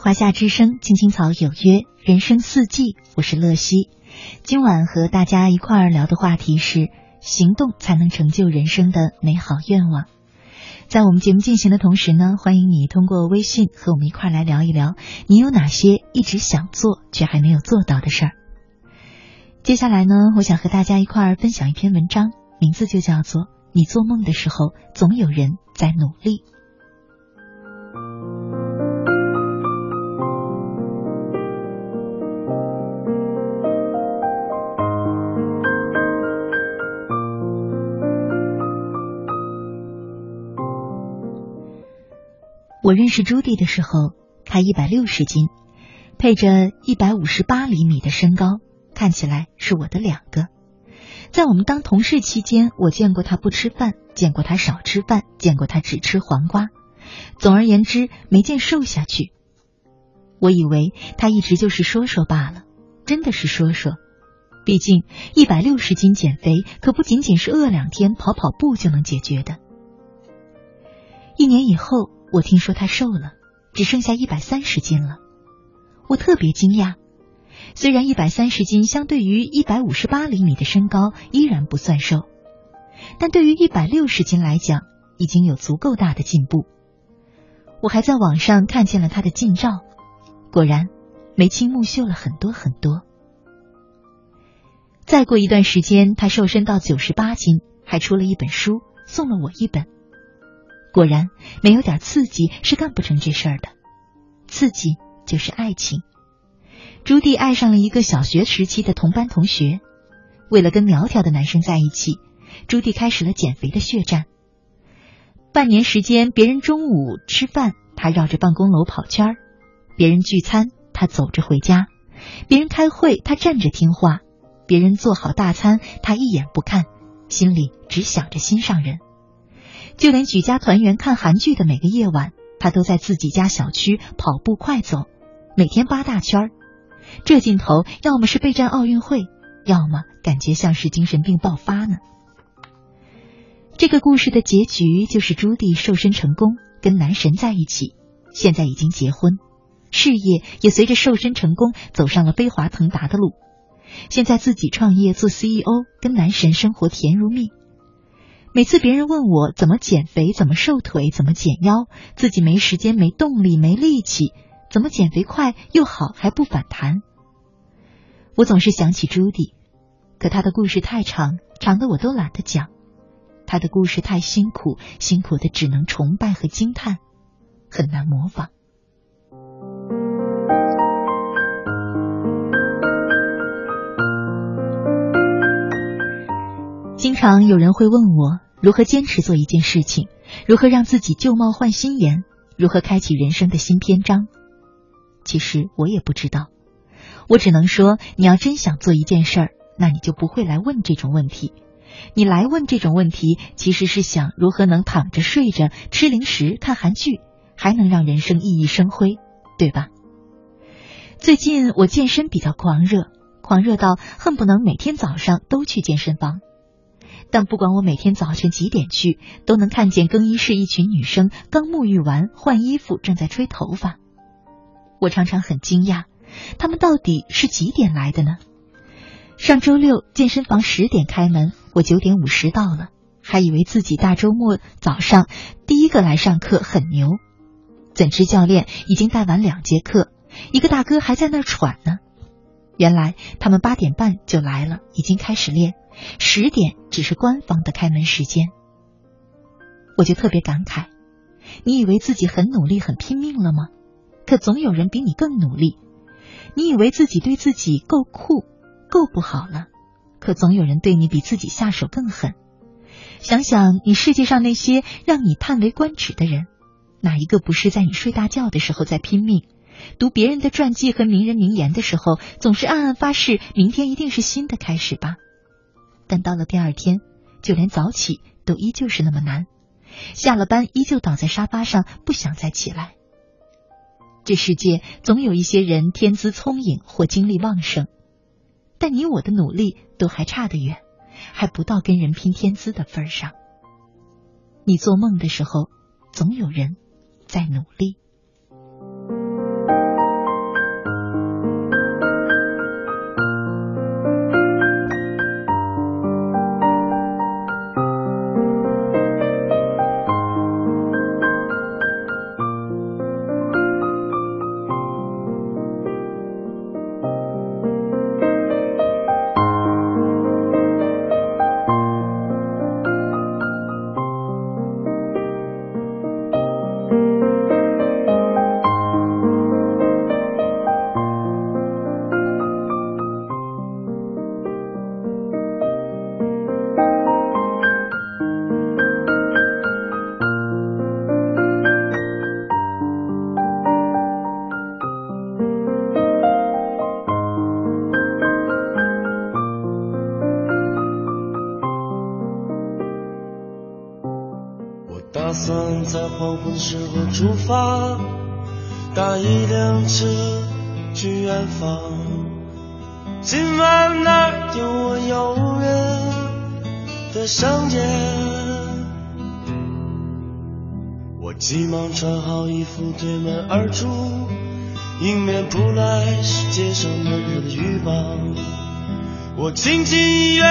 华夏之声，青青草有约，人生四季，我是乐西。今晚和大家一块儿聊的话题是：行动才能成就人生的美好愿望。在我们节目进行的同时呢，欢迎你通过微信和我们一块儿来聊一聊，你有哪些一直想做却还没有做到的事儿。接下来呢，我想和大家一块儿分享一篇文章，名字就叫做《你做梦的时候，总有人在努力》。我认识朱棣的时候，他一百六十斤，配着一百五十八厘米的身高，看起来是我的两个。在我们当同事期间，我见过他不吃饭，见过他少吃饭，见过他只吃黄瓜。总而言之，没见瘦下去。我以为他一直就是说说罢了，真的是说说。毕竟一百六十斤减肥可不仅仅是饿两天、跑跑步就能解决的。一年以后。我听说他瘦了，只剩下一百三十斤了。我特别惊讶，虽然一百三十斤相对于一百五十八厘米的身高依然不算瘦，但对于一百六十斤来讲，已经有足够大的进步。我还在网上看见了他的近照，果然眉清目秀了很多很多。再过一段时间，他瘦身到九十八斤，还出了一本书，送了我一本。果然，没有点刺激是干不成这事儿的。刺激就是爱情。朱棣爱上了一个小学时期的同班同学，为了跟苗条的男生在一起，朱棣开始了减肥的血战。半年时间，别人中午吃饭，他绕着办公楼跑圈儿；别人聚餐，他走着回家；别人开会，他站着听话；别人做好大餐，他一眼不看，心里只想着心上人。就连举家团圆看韩剧的每个夜晚，他都在自己家小区跑步快走，每天八大圈儿。这劲头，要么是备战奥运会，要么感觉像是精神病爆发呢。这个故事的结局就是朱棣瘦身成功，跟男神在一起，现在已经结婚，事业也随着瘦身成功走上了飞黄腾达的路。现在自己创业做 CEO，跟男神生活甜如蜜。每次别人问我怎么减肥、怎么瘦腿、怎么减腰，自己没时间、没动力、没力气，怎么减肥快又好还不反弹？我总是想起朱迪，可他的故事太长，长的我都懒得讲。他的故事太辛苦，辛苦的只能崇拜和惊叹，很难模仿。常有人会问我如何坚持做一件事情，如何让自己旧貌换新颜，如何开启人生的新篇章。其实我也不知道，我只能说，你要真想做一件事儿，那你就不会来问这种问题。你来问这种问题，其实是想如何能躺着睡着吃零食看韩剧，还能让人生熠熠生辉，对吧？最近我健身比较狂热，狂热到恨不能每天早上都去健身房。但不管我每天早晨几点去，都能看见更衣室一群女生刚沐浴完换衣服，正在吹头发。我常常很惊讶，她们到底是几点来的呢？上周六健身房十点开门，我九点五十到了，还以为自己大周末早上第一个来上课很牛，怎知教练已经带完两节课，一个大哥还在那儿喘呢。原来他们八点半就来了，已经开始练。十点只是官方的开门时间，我就特别感慨。你以为自己很努力、很拼命了吗？可总有人比你更努力。你以为自己对自己够酷、够不好了？可总有人对你比自己下手更狠。想想你世界上那些让你叹为观止的人，哪一个不是在你睡大觉的时候在拼命？读别人的传记和名人名言的时候，总是暗暗发誓，明天一定是新的开始吧。但到了第二天，就连早起都依旧是那么难，下了班依旧倒在沙发上不想再起来。这世界总有一些人天资聪颖或精力旺盛，但你我的努力都还差得远，还不到跟人拼天资的份儿上。你做梦的时候，总有人在努力。推门而出，迎面扑来是街上闷热的雨棒。我轻轻一跃，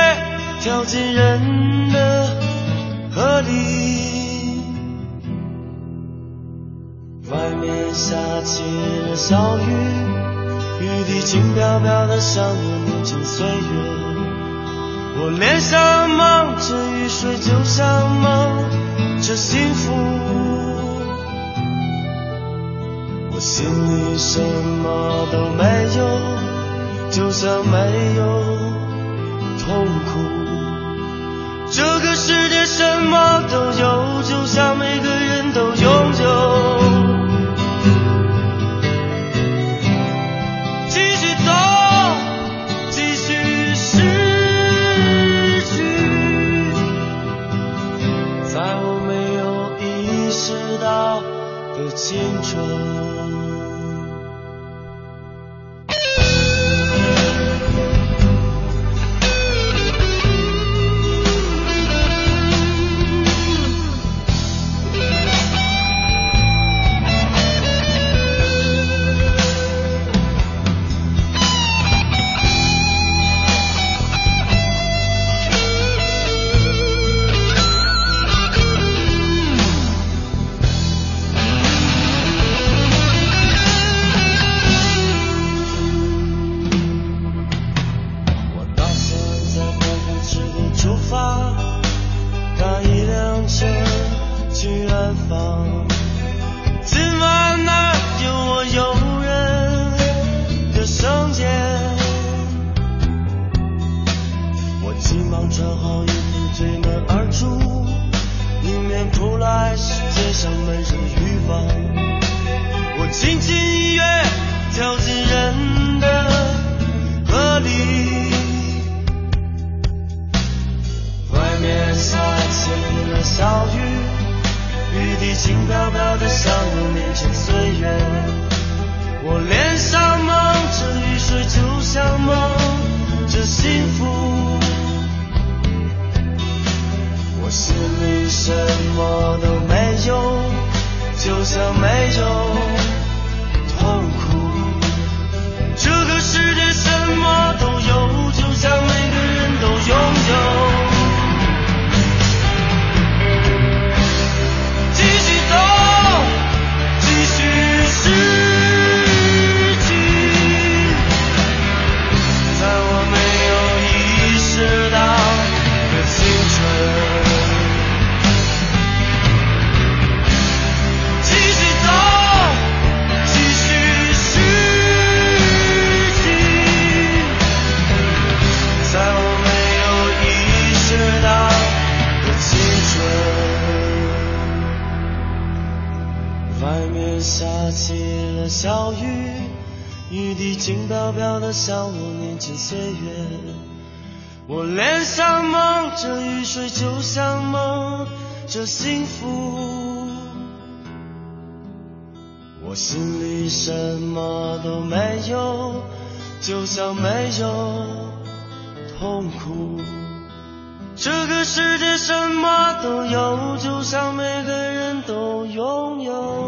跳进人的河里。外面下起了小雨，雨滴轻飘飘的，像我年轻岁月。我脸上蒙着雨水，就像蒙着幸福。我心里什么都没有，就像没有痛苦。这个世界什么都有，就像每个人都拥有。继续走，继续失去，在我没有意识到的青春。水就像梦，这幸福我心里什么都没有，就像没有痛苦。这个世界什么都有，就像每个人都拥有。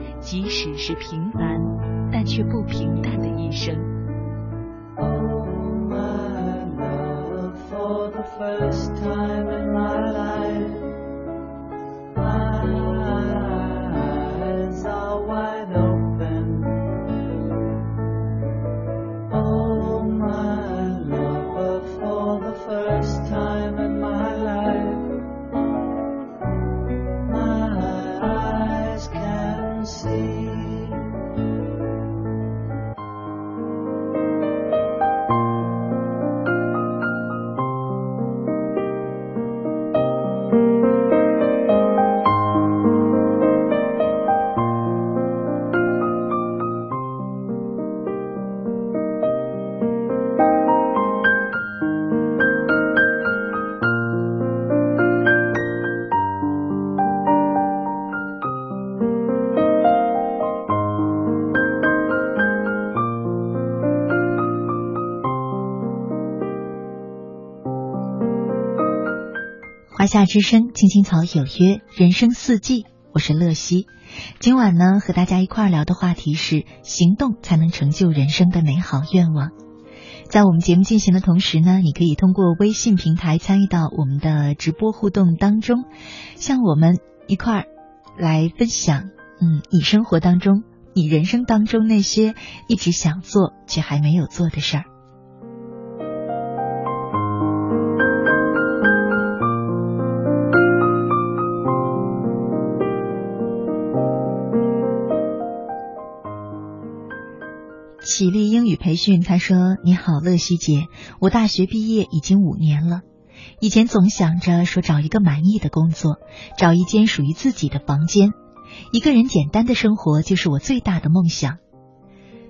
即使是平凡但却不平淡的一生。first time 夏之声，青青草有约，人生四季，我是乐西。今晚呢，和大家一块儿聊的话题是行动才能成就人生的美好愿望。在我们节目进行的同时呢，你可以通过微信平台参与到我们的直播互动当中，向我们一块儿来分享，嗯，你生活当中、你人生当中那些一直想做却还没有做的事儿。启立英语培训，他说：“你好，乐西姐，我大学毕业已经五年了。以前总想着说找一个满意的工作，找一间属于自己的房间，一个人简单的生活就是我最大的梦想。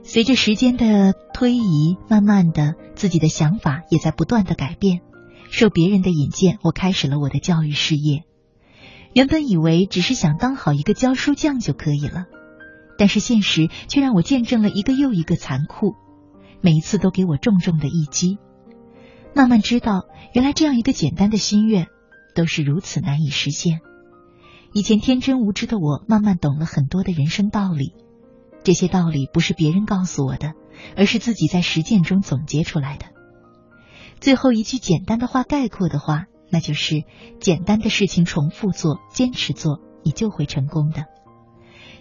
随着时间的推移，慢慢的自己的想法也在不断的改变。受别人的引荐，我开始了我的教育事业。原本以为只是想当好一个教书匠就可以了。”但是现实却让我见证了一个又一个残酷，每一次都给我重重的一击。慢慢知道，原来这样一个简单的心愿，都是如此难以实现。以前天真无知的我，慢慢懂了很多的人生道理。这些道理不是别人告诉我的，而是自己在实践中总结出来的。最后一句简单的话概括的话，那就是：简单的事情重复做，坚持做，你就会成功的。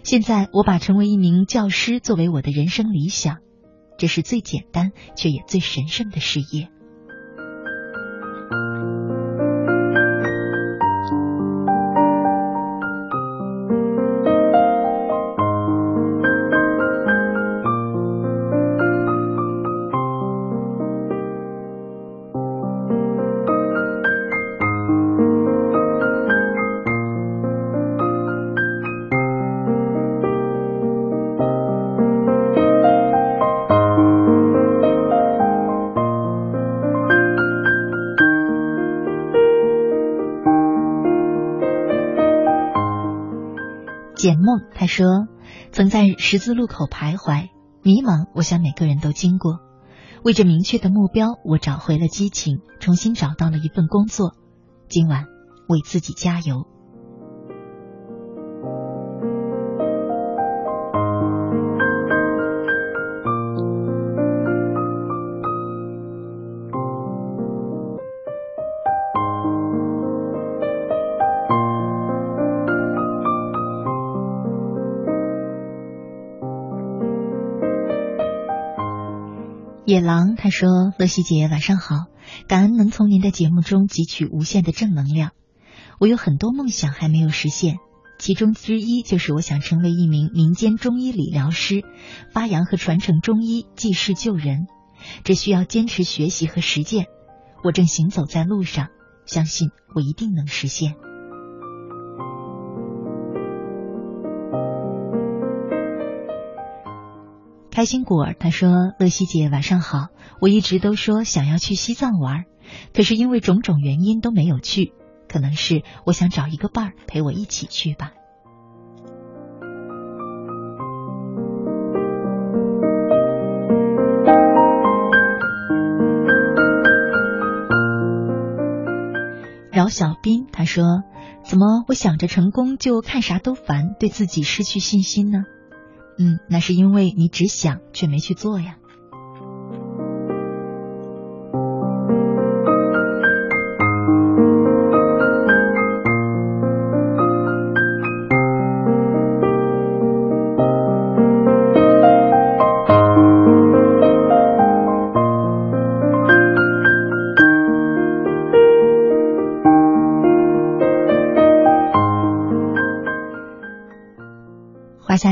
现在我把成为一名教师作为我的人生理想，这是最简单却也最神圣的事业。说：“曾在十字路口徘徊，迷茫。我想每个人都经过。为着明确的目标，我找回了激情，重新找到了一份工作。今晚为自己加油。”说：“乐西姐晚上好，感恩能从您的节目中汲取无限的正能量。我有很多梦想还没有实现，其中之一就是我想成为一名民间中医理疗师，发扬和传承中医济世救人。这需要坚持学习和实践。我正行走在路上，相信我一定能实现。”开心果儿他说：“乐西姐晚上好，我一直都说想要去西藏玩，可是因为种种原因都没有去。可能是我想找一个伴儿陪我一起去吧。饶小兵他说：“怎么我想着成功就看啥都烦，对自己失去信心呢？”嗯，那是因为你只想却没去做呀。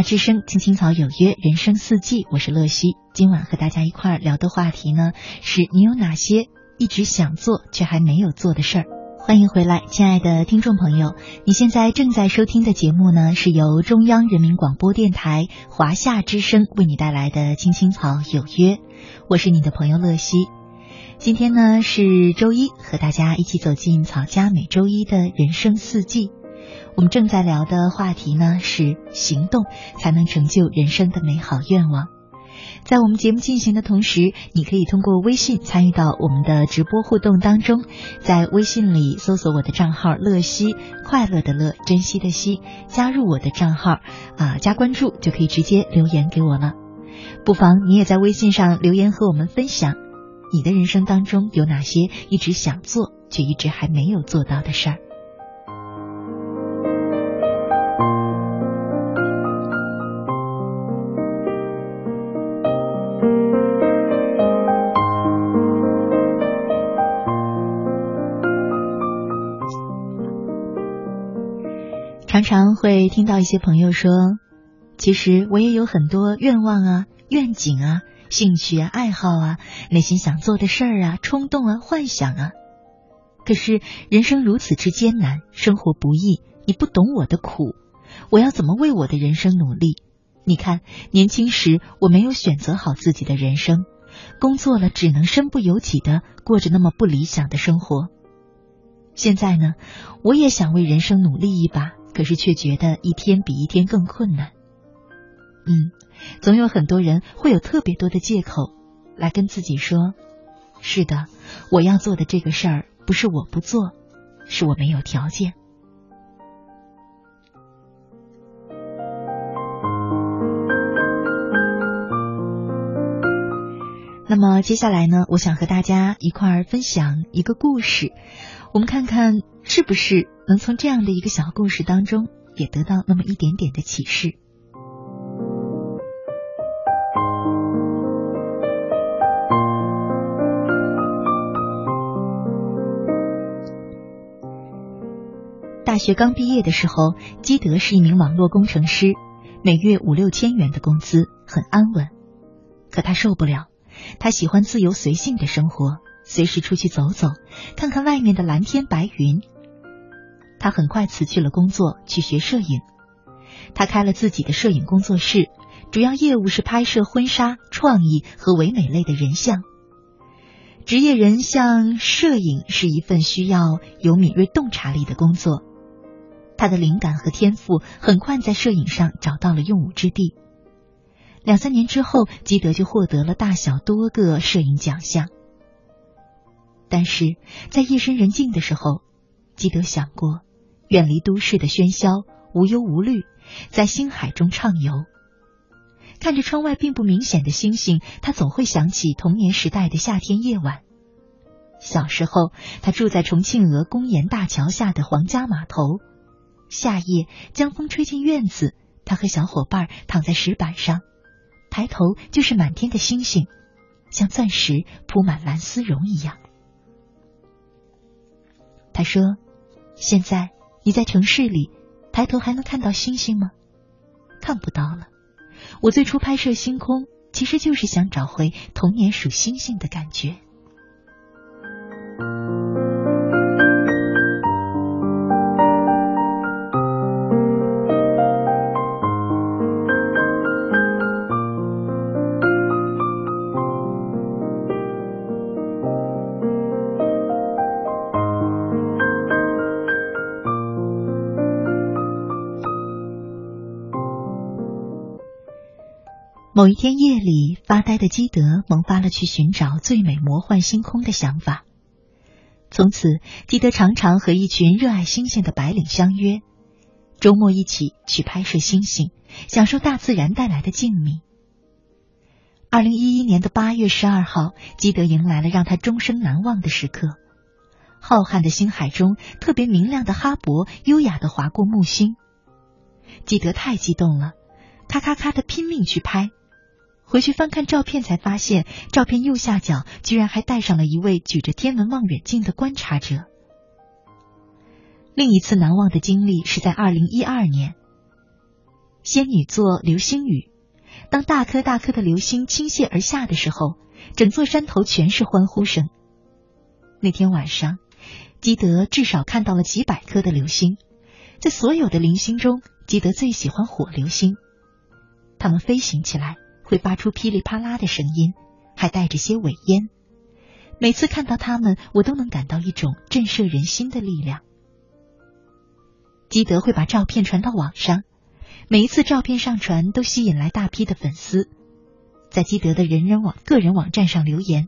之声，青青草有约，人生四季，我是乐西。今晚和大家一块儿聊的话题呢，是你有哪些一直想做却还没有做的事儿？欢迎回来，亲爱的听众朋友，你现在正在收听的节目呢，是由中央人民广播电台华夏之声为你带来的《青青草有约》，我是你的朋友乐西。今天呢是周一，和大家一起走进草家每周一的人生四季。我们正在聊的话题呢是行动才能成就人生的美好愿望。在我们节目进行的同时，你可以通过微信参与到我们的直播互动当中，在微信里搜索我的账号“乐西”，快乐的乐，珍惜的惜，加入我的账号啊，加关注就可以直接留言给我了。不妨你也在微信上留言和我们分享，你的人生当中有哪些一直想做却一直还没有做到的事儿。常常会听到一些朋友说：“其实我也有很多愿望啊、愿景啊、兴趣啊、爱好啊、内心想做的事儿啊、冲动啊、幻想啊。可是人生如此之艰难，生活不易，你不懂我的苦，我要怎么为我的人生努力？你看，年轻时我没有选择好自己的人生，工作了只能身不由己的过着那么不理想的生活。现在呢，我也想为人生努力一把。”可是却觉得一天比一天更困难。嗯，总有很多人会有特别多的借口来跟自己说：“是的，我要做的这个事儿不是我不做，是我没有条件。”那么接下来呢，我想和大家一块儿分享一个故事，我们看看是不是能从这样的一个小故事当中也得到那么一点点的启示。大学刚毕业的时候，基德是一名网络工程师，每月五六千元的工资，很安稳，可他受不了。他喜欢自由随性的生活，随时出去走走，看看外面的蓝天白云。他很快辞去了工作，去学摄影。他开了自己的摄影工作室，主要业务是拍摄婚纱、创意和唯美类的人像。职业人像摄影是一份需要有敏锐洞察力的工作。他的灵感和天赋很快在摄影上找到了用武之地。两三年之后，基德就获得了大小多个摄影奖项。但是在夜深人静的时候，基德想过远离都市的喧嚣，无忧无虑，在星海中畅游。看着窗外并不明显的星星，他总会想起童年时代的夏天夜晚。小时候，他住在重庆鹅公岩大桥下的皇家码头，夏夜江风吹进院子，他和小伙伴躺在石板上。抬头就是满天的星星，像钻石铺满蓝丝绒一样。他说：“现在你在城市里，抬头还能看到星星吗？看不到了。我最初拍摄星空，其实就是想找回童年数星星的感觉。”某一天夜里，发呆的基德萌发了去寻找最美魔幻星空的想法。从此，基德常常和一群热爱星星的白领相约，周末一起去拍摄星星，享受大自然带来的静谧。二零一一年的八月十二号，基德迎来了让他终生难忘的时刻。浩瀚的星海中，特别明亮的哈勃优雅的划过木星。基德太激动了，咔咔咔的拼命去拍。回去翻看照片，才发现照片右下角居然还带上了一位举着天文望远镜的观察者。另一次难忘的经历是在二零一二年，仙女座流星雨。当大颗大颗的流星倾泻而下的时候，整座山头全是欢呼声。那天晚上，基德至少看到了几百颗的流星。在所有的零星中，基德最喜欢火流星。它们飞行起来。会发出噼里啪啦的声音，还带着些尾烟。每次看到它们，我都能感到一种震慑人心的力量。基德会把照片传到网上，每一次照片上传都吸引来大批的粉丝，在基德的人人网个人网站上留言。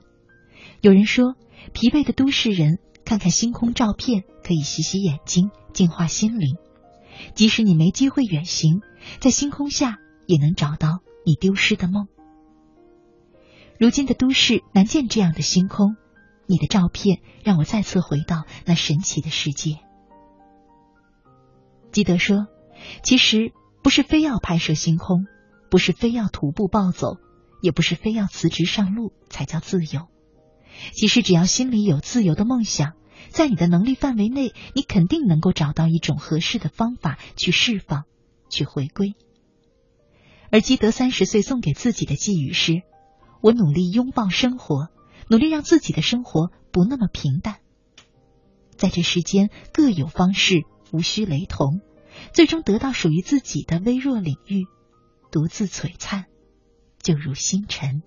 有人说，疲惫的都市人看看星空照片可以洗洗眼睛，净化心灵。即使你没机会远行，在星空下也能找到。你丢失的梦。如今的都市难见这样的星空，你的照片让我再次回到那神奇的世界。基德说：“其实不是非要拍摄星空，不是非要徒步暴走，也不是非要辞职上路才叫自由。其实只要心里有自由的梦想，在你的能力范围内，你肯定能够找到一种合适的方法去释放，去回归。”而基德三十岁送给自己的寄语是：“我努力拥抱生活，努力让自己的生活不那么平淡。在这世间各有方式，无需雷同，最终得到属于自己的微弱领域，独自璀璨，就如星辰。”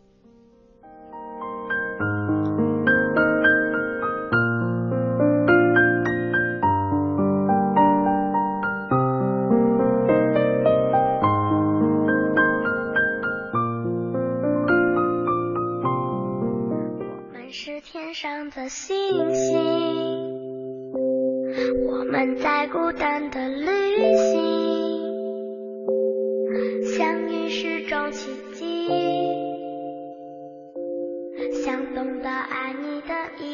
星星，我们在孤单的旅行，相遇是种奇迹，想懂得爱你的意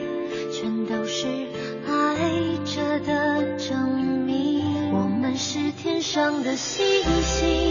就是爱着的证明。我们是天上的星星。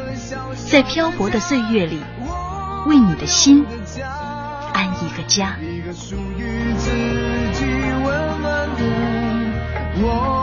在漂泊的岁月里，为你的心安一个家。一个属于自己温暖的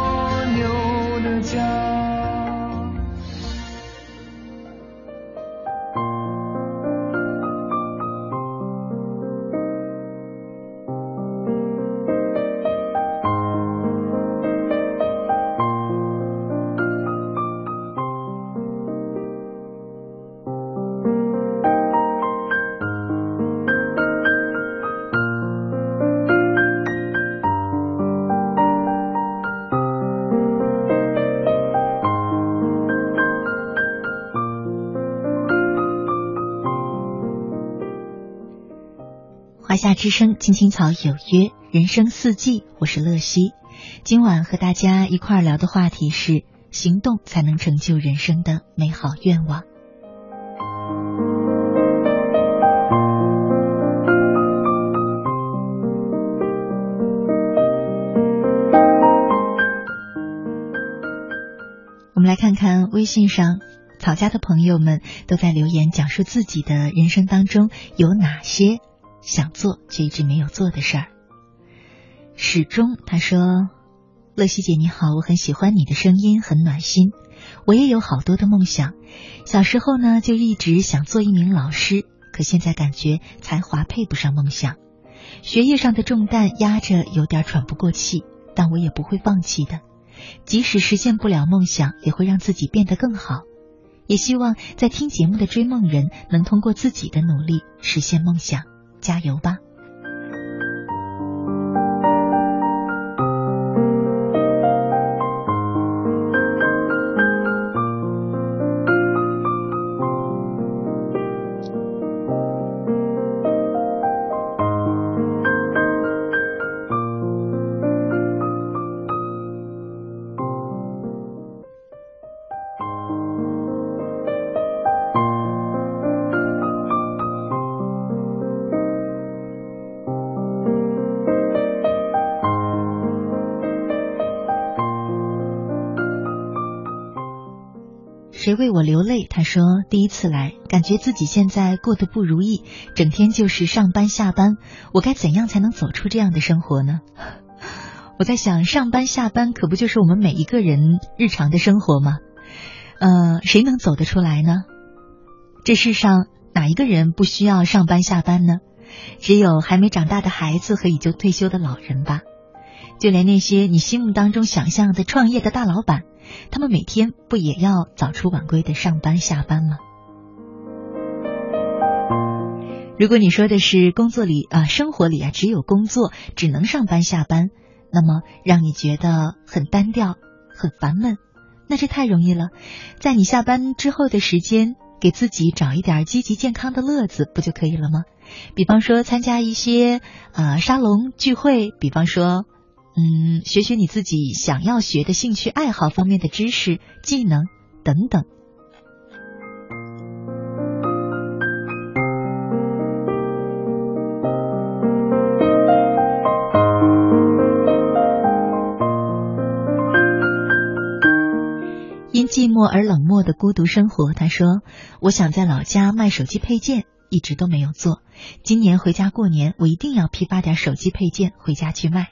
夏之声，青青草有约，人生四季，我是乐西。今晚和大家一块聊的话题是：行动才能成就人生的美好愿望。我们来看看微信上草家的朋友们都在留言，讲述自己的人生当中有哪些。想做却一直没有做的事儿。始终他说：“乐西姐你好，我很喜欢你的声音，很暖心。我也有好多的梦想，小时候呢就一直想做一名老师，可现在感觉才华配不上梦想，学业上的重担压着，有点喘不过气。但我也不会放弃的，即使实现不了梦想，也会让自己变得更好。也希望在听节目的追梦人能通过自己的努力实现梦想。”加油吧！为我流泪？他说：“第一次来，感觉自己现在过得不如意，整天就是上班下班。我该怎样才能走出这样的生活呢？” 我在想，上班下班可不就是我们每一个人日常的生活吗？呃，谁能走得出来呢？这世上哪一个人不需要上班下班呢？只有还没长大的孩子和已经退休的老人吧。就连那些你心目当中想象的创业的大老板。他们每天不也要早出晚归的上班下班吗？如果你说的是工作里啊，生活里啊，只有工作，只能上班下班，那么让你觉得很单调、很烦闷，那这太容易了。在你下班之后的时间，给自己找一点积极健康的乐子，不就可以了吗？比方说参加一些呃沙龙聚会，比方说。嗯，学学你自己想要学的兴趣爱好方面的知识、技能等等。因寂寞而冷漠的孤独生活。他说：“我想在老家卖手机配件，一直都没有做。今年回家过年，我一定要批发点手机配件回家去卖。”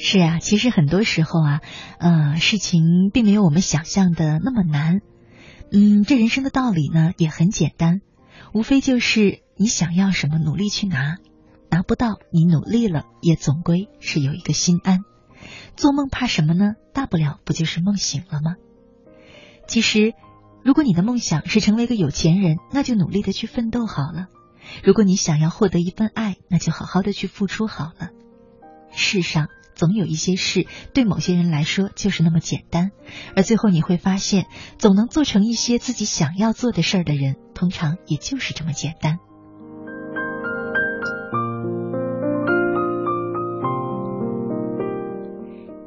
是啊，其实很多时候啊，呃，事情并没有我们想象的那么难。嗯，这人生的道理呢也很简单，无非就是你想要什么，努力去拿；拿不到，你努力了，也总归是有一个心安。做梦怕什么呢？大不了不就是梦醒了吗？其实，如果你的梦想是成为一个有钱人，那就努力的去奋斗好了；如果你想要获得一份爱，那就好好的去付出好了。世上。总有一些事对某些人来说就是那么简单，而最后你会发现，总能做成一些自己想要做的事儿的人，通常也就是这么简单。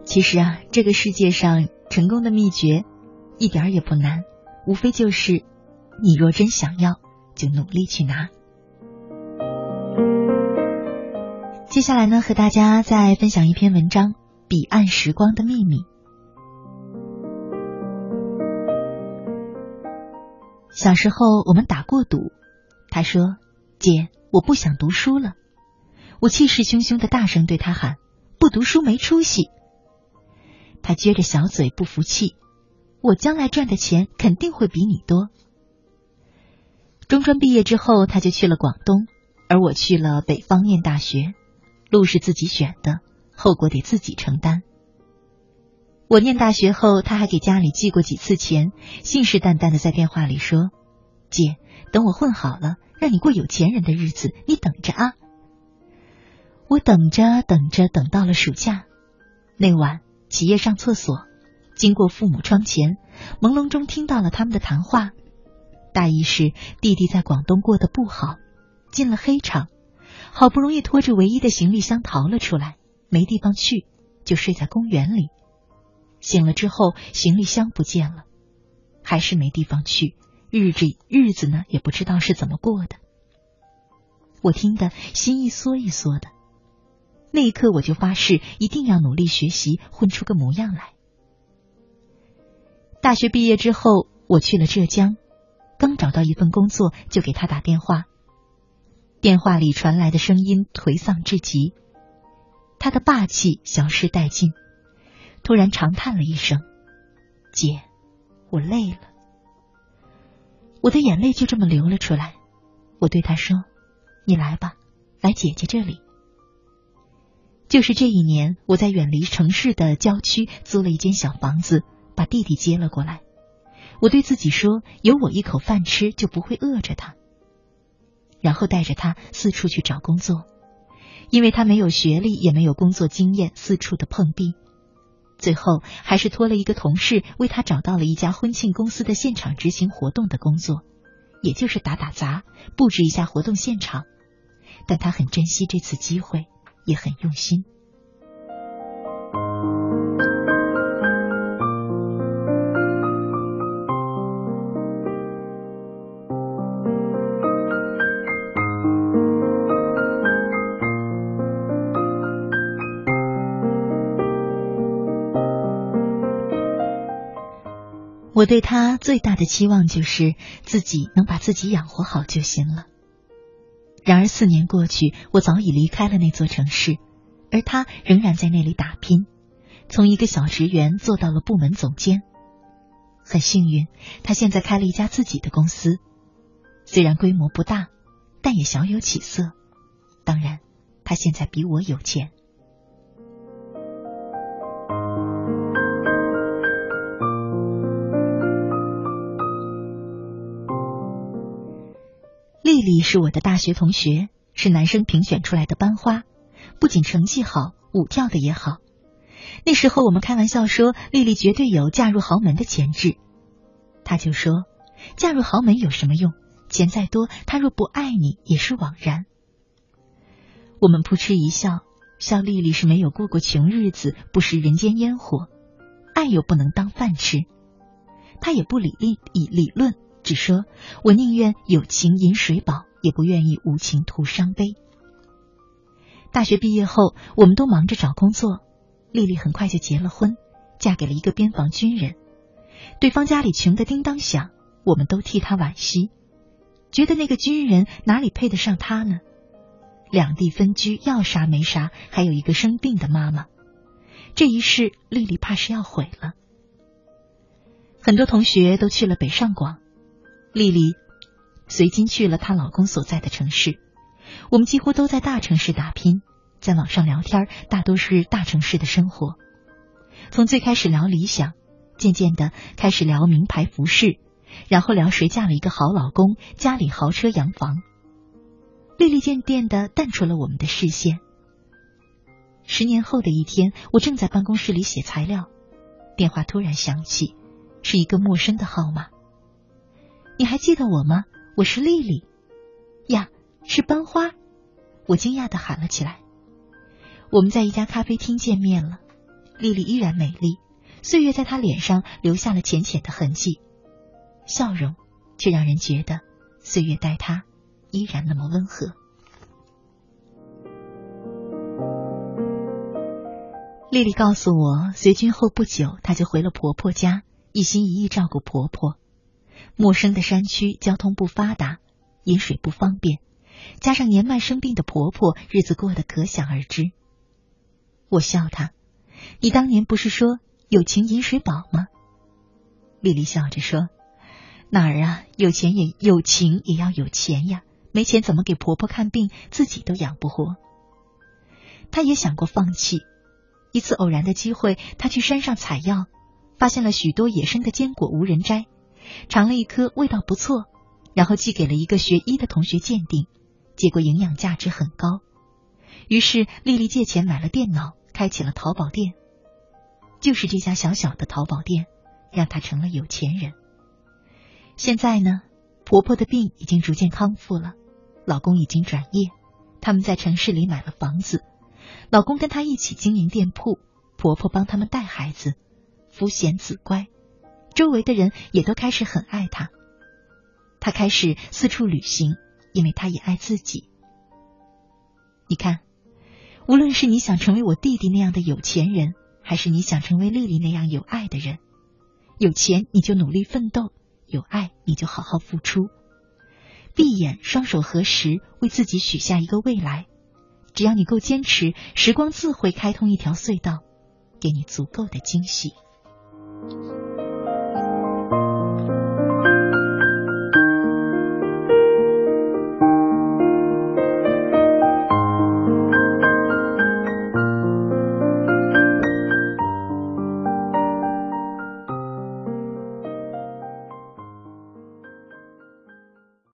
其实啊，这个世界上成功的秘诀一点儿也不难，无非就是你若真想要，就努力去拿。接下来呢，和大家再分享一篇文章《彼岸时光的秘密》。小时候我们打过赌，他说：“姐，我不想读书了。”我气势汹汹的大声对他喊：“不读书没出息！”他撅着小嘴不服气：“我将来赚的钱肯定会比你多。”中专毕业之后，他就去了广东，而我去了北方念大学。路是自己选的，后果得自己承担。我念大学后，他还给家里寄过几次钱，信誓旦旦的在电话里说：“姐，等我混好了，让你过有钱人的日子，你等着啊。”我等着等着，等到了暑假那晚，起夜上厕所，经过父母窗前，朦胧中听到了他们的谈话，大意是弟弟在广东过得不好，进了黑厂。好不容易拖着唯一的行李箱逃了出来，没地方去，就睡在公园里。醒了之后，行李箱不见了，还是没地方去，日子日子呢也不知道是怎么过的。我听得心一缩一缩的，那一刻我就发誓一定要努力学习，混出个模样来。大学毕业之后，我去了浙江，刚找到一份工作，就给他打电话。电话里传来的声音颓丧至极，他的霸气消失殆尽，突然长叹了一声：“姐，我累了。”我的眼泪就这么流了出来。我对他说：“你来吧，来姐姐这里。”就是这一年，我在远离城市的郊区租了一间小房子，把弟弟接了过来。我对自己说：“有我一口饭吃，就不会饿着他。”然后带着他四处去找工作，因为他没有学历，也没有工作经验，四处的碰壁，最后还是托了一个同事为他找到了一家婚庆公司的现场执行活动的工作，也就是打打杂，布置一下活动现场。但他很珍惜这次机会，也很用心。我对他最大的期望就是自己能把自己养活好就行了。然而四年过去，我早已离开了那座城市，而他仍然在那里打拼，从一个小职员做到了部门总监。很幸运，他现在开了一家自己的公司，虽然规模不大，但也小有起色。当然，他现在比我有钱。丽丽是我的大学同学，是男生评选出来的班花，不仅成绩好，舞跳的也好。那时候我们开玩笑说，丽丽绝对有嫁入豪门的潜质。他就说，嫁入豪门有什么用？钱再多，他若不爱你，也是枉然。我们扑哧一笑，笑丽丽是没有过过穷日子，不食人间烟火，爱又不能当饭吃。他也不理理以理论。只说，我宁愿有情饮水饱，也不愿意无情徒伤悲。大学毕业后，我们都忙着找工作，丽丽很快就结了婚，嫁给了一个边防军人。对方家里穷得叮当响，我们都替他惋惜，觉得那个军人哪里配得上他呢？两地分居，要啥没啥，还有一个生病的妈妈，这一世丽丽怕是要毁了。很多同学都去了北上广，丽丽随金去了她老公所在的城市。我们几乎都在大城市打拼，在网上聊天，大多是大城市的生活。从最开始聊理想，渐渐的开始聊名牌服饰，然后聊谁嫁了一个好老公，家里豪车洋房。丽丽渐渐的淡出了我们的视线。十年后的一天，我正在办公室里写材料，电话突然响起。是一个陌生的号码，你还记得我吗？我是丽丽。呀，是班花！我惊讶的喊了起来。我们在一家咖啡厅见面了。丽丽依然美丽，岁月在她脸上留下了浅浅的痕迹，笑容却让人觉得岁月待她依然那么温和。丽丽告诉我，随军后不久，她就回了婆婆家。一心一意照顾婆婆，陌生的山区交通不发达，饮水不方便，加上年迈生病的婆婆，日子过得可想而知。我笑她：“你当年不是说有情饮水饱吗？”丽丽笑着说：“哪儿啊，有钱也有情也要有钱呀，没钱怎么给婆婆看病，自己都养不活。”她也想过放弃。一次偶然的机会，她去山上采药。发现了许多野生的坚果，无人摘，尝了一颗，味道不错，然后寄给了一个学医的同学鉴定，结果营养价值很高。于是丽丽借钱买了电脑，开启了淘宝店。就是这家小小的淘宝店，让她成了有钱人。现在呢，婆婆的病已经逐渐康复了，老公已经转业，他们在城市里买了房子，老公跟她一起经营店铺，婆婆帮他们带孩子。夫贤子乖，周围的人也都开始很爱他。他开始四处旅行，因为他也爱自己。你看，无论是你想成为我弟弟那样的有钱人，还是你想成为丽丽那样有爱的人，有钱你就努力奋斗，有爱你就好好付出。闭眼，双手合十，为自己许下一个未来。只要你够坚持，时光自会开通一条隧道，给你足够的惊喜。